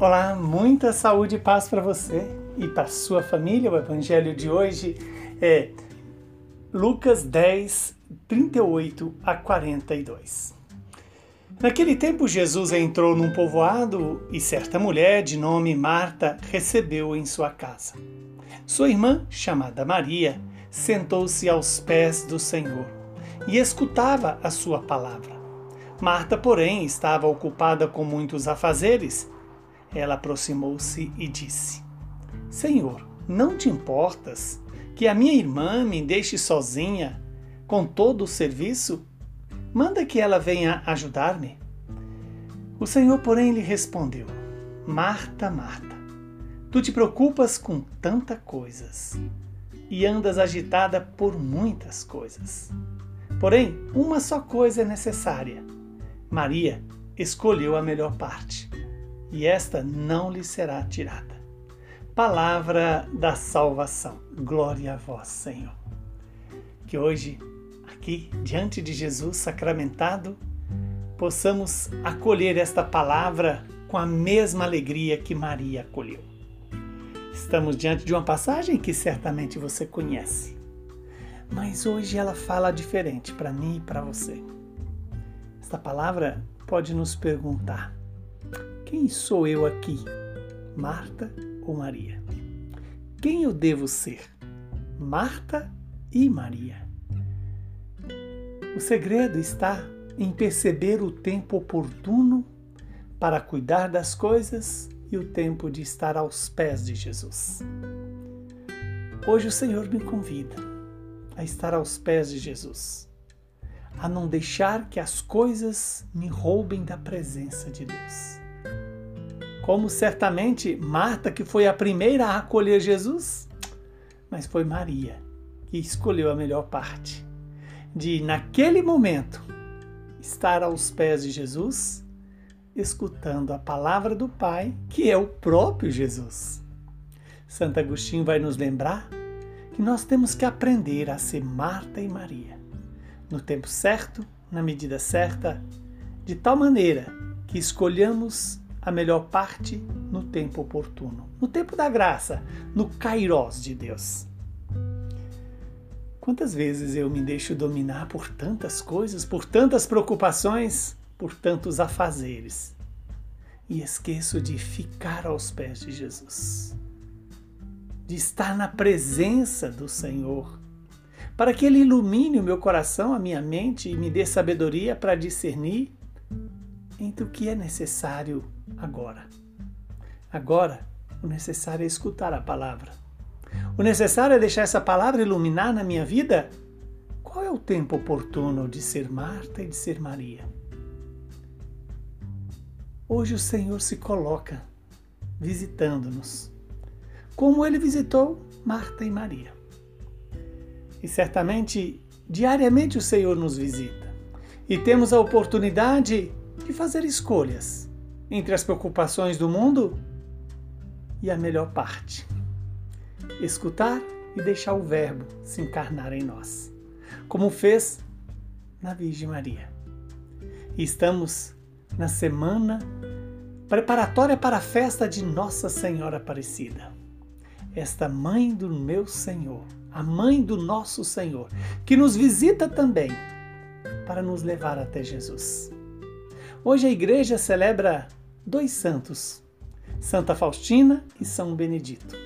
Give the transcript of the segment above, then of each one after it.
Olá, muita saúde e paz para você e para sua família. O evangelho de hoje é Lucas 10, 38 a 42. Naquele tempo, Jesus entrou num povoado e certa mulher de nome Marta recebeu-o em sua casa. Sua irmã, chamada Maria, sentou-se aos pés do Senhor e escutava a sua palavra. Marta, porém, estava ocupada com muitos afazeres ela aproximou-se e disse: Senhor, não te importas que a minha irmã me deixe sozinha com todo o serviço? Manda que ela venha ajudar-me. O Senhor, porém, lhe respondeu: Marta, Marta, tu te preocupas com tantas coisas e andas agitada por muitas coisas. Porém, uma só coisa é necessária. Maria escolheu a melhor parte e esta não lhe será tirada. Palavra da salvação. Glória a vós, Senhor. Que hoje, aqui, diante de Jesus sacramentado, possamos acolher esta palavra com a mesma alegria que Maria acolheu. Estamos diante de uma passagem que certamente você conhece, mas hoje ela fala diferente para mim e para você. Esta palavra pode nos perguntar: quem sou eu aqui, Marta ou Maria? Quem eu devo ser, Marta e Maria? O segredo está em perceber o tempo oportuno para cuidar das coisas e o tempo de estar aos pés de Jesus. Hoje o Senhor me convida a estar aos pés de Jesus, a não deixar que as coisas me roubem da presença de Deus como certamente Marta, que foi a primeira a acolher Jesus, mas foi Maria que escolheu a melhor parte de, naquele momento, estar aos pés de Jesus, escutando a palavra do Pai, que é o próprio Jesus. Santo Agostinho vai nos lembrar que nós temos que aprender a ser Marta e Maria, no tempo certo, na medida certa, de tal maneira que escolhamos a melhor parte no tempo oportuno, no tempo da graça, no kairós de Deus. Quantas vezes eu me deixo dominar por tantas coisas, por tantas preocupações, por tantos afazeres e esqueço de ficar aos pés de Jesus, de estar na presença do Senhor, para que Ele ilumine o meu coração, a minha mente e me dê sabedoria para discernir entre o que é necessário agora. Agora, o necessário é escutar a palavra. O necessário é deixar essa palavra iluminar na minha vida. Qual é o tempo oportuno de ser Marta e de ser Maria? Hoje o Senhor se coloca visitando-nos, como ele visitou Marta e Maria. E certamente, diariamente o Senhor nos visita e temos a oportunidade de fazer escolhas entre as preocupações do mundo e a melhor parte. Escutar e deixar o Verbo se encarnar em nós, como fez na Virgem Maria. E estamos na semana preparatória para a festa de Nossa Senhora Aparecida. Esta mãe do meu Senhor, a mãe do nosso Senhor, que nos visita também para nos levar até Jesus. Hoje a igreja celebra dois santos, Santa Faustina e São Benedito.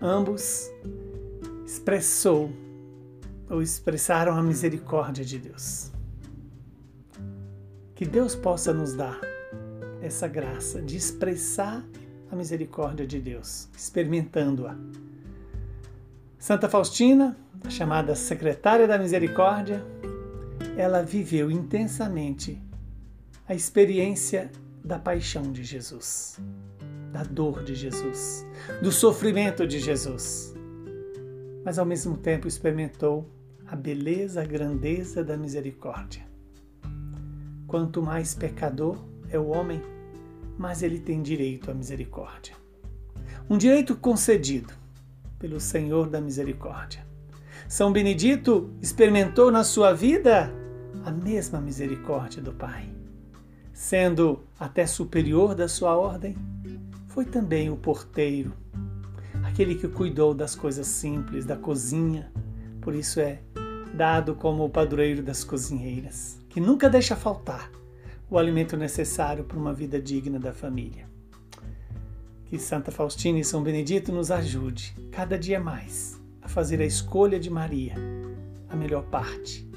Ambos expressou ou expressaram a misericórdia de Deus. Que Deus possa nos dar essa graça de expressar a misericórdia de Deus, experimentando-a. Santa Faustina, chamada secretária da misericórdia, ela viveu intensamente a experiência da paixão de Jesus, da dor de Jesus, do sofrimento de Jesus. Mas ao mesmo tempo experimentou a beleza, a grandeza da misericórdia. Quanto mais pecador é o homem, mais ele tem direito à misericórdia. Um direito concedido pelo Senhor da misericórdia. São Benedito experimentou na sua vida a mesma misericórdia do Pai sendo até superior da sua ordem, foi também o porteiro, aquele que cuidou das coisas simples, da cozinha, por isso é dado como o padroeiro das cozinheiras, que nunca deixa faltar o alimento necessário para uma vida digna da família. Que Santa Faustina e São Benedito nos ajude, cada dia mais, a fazer a escolha de Maria, a melhor parte,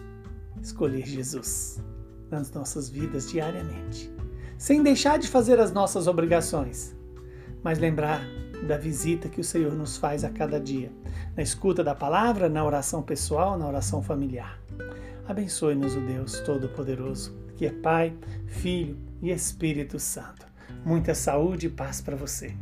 escolher Jesus nas nossas vidas diariamente, sem deixar de fazer as nossas obrigações, mas lembrar da visita que o Senhor nos faz a cada dia, na escuta da palavra, na oração pessoal, na oração familiar. Abençoe-nos o Deus Todo-Poderoso, que é Pai, Filho e Espírito Santo. Muita saúde e paz para você.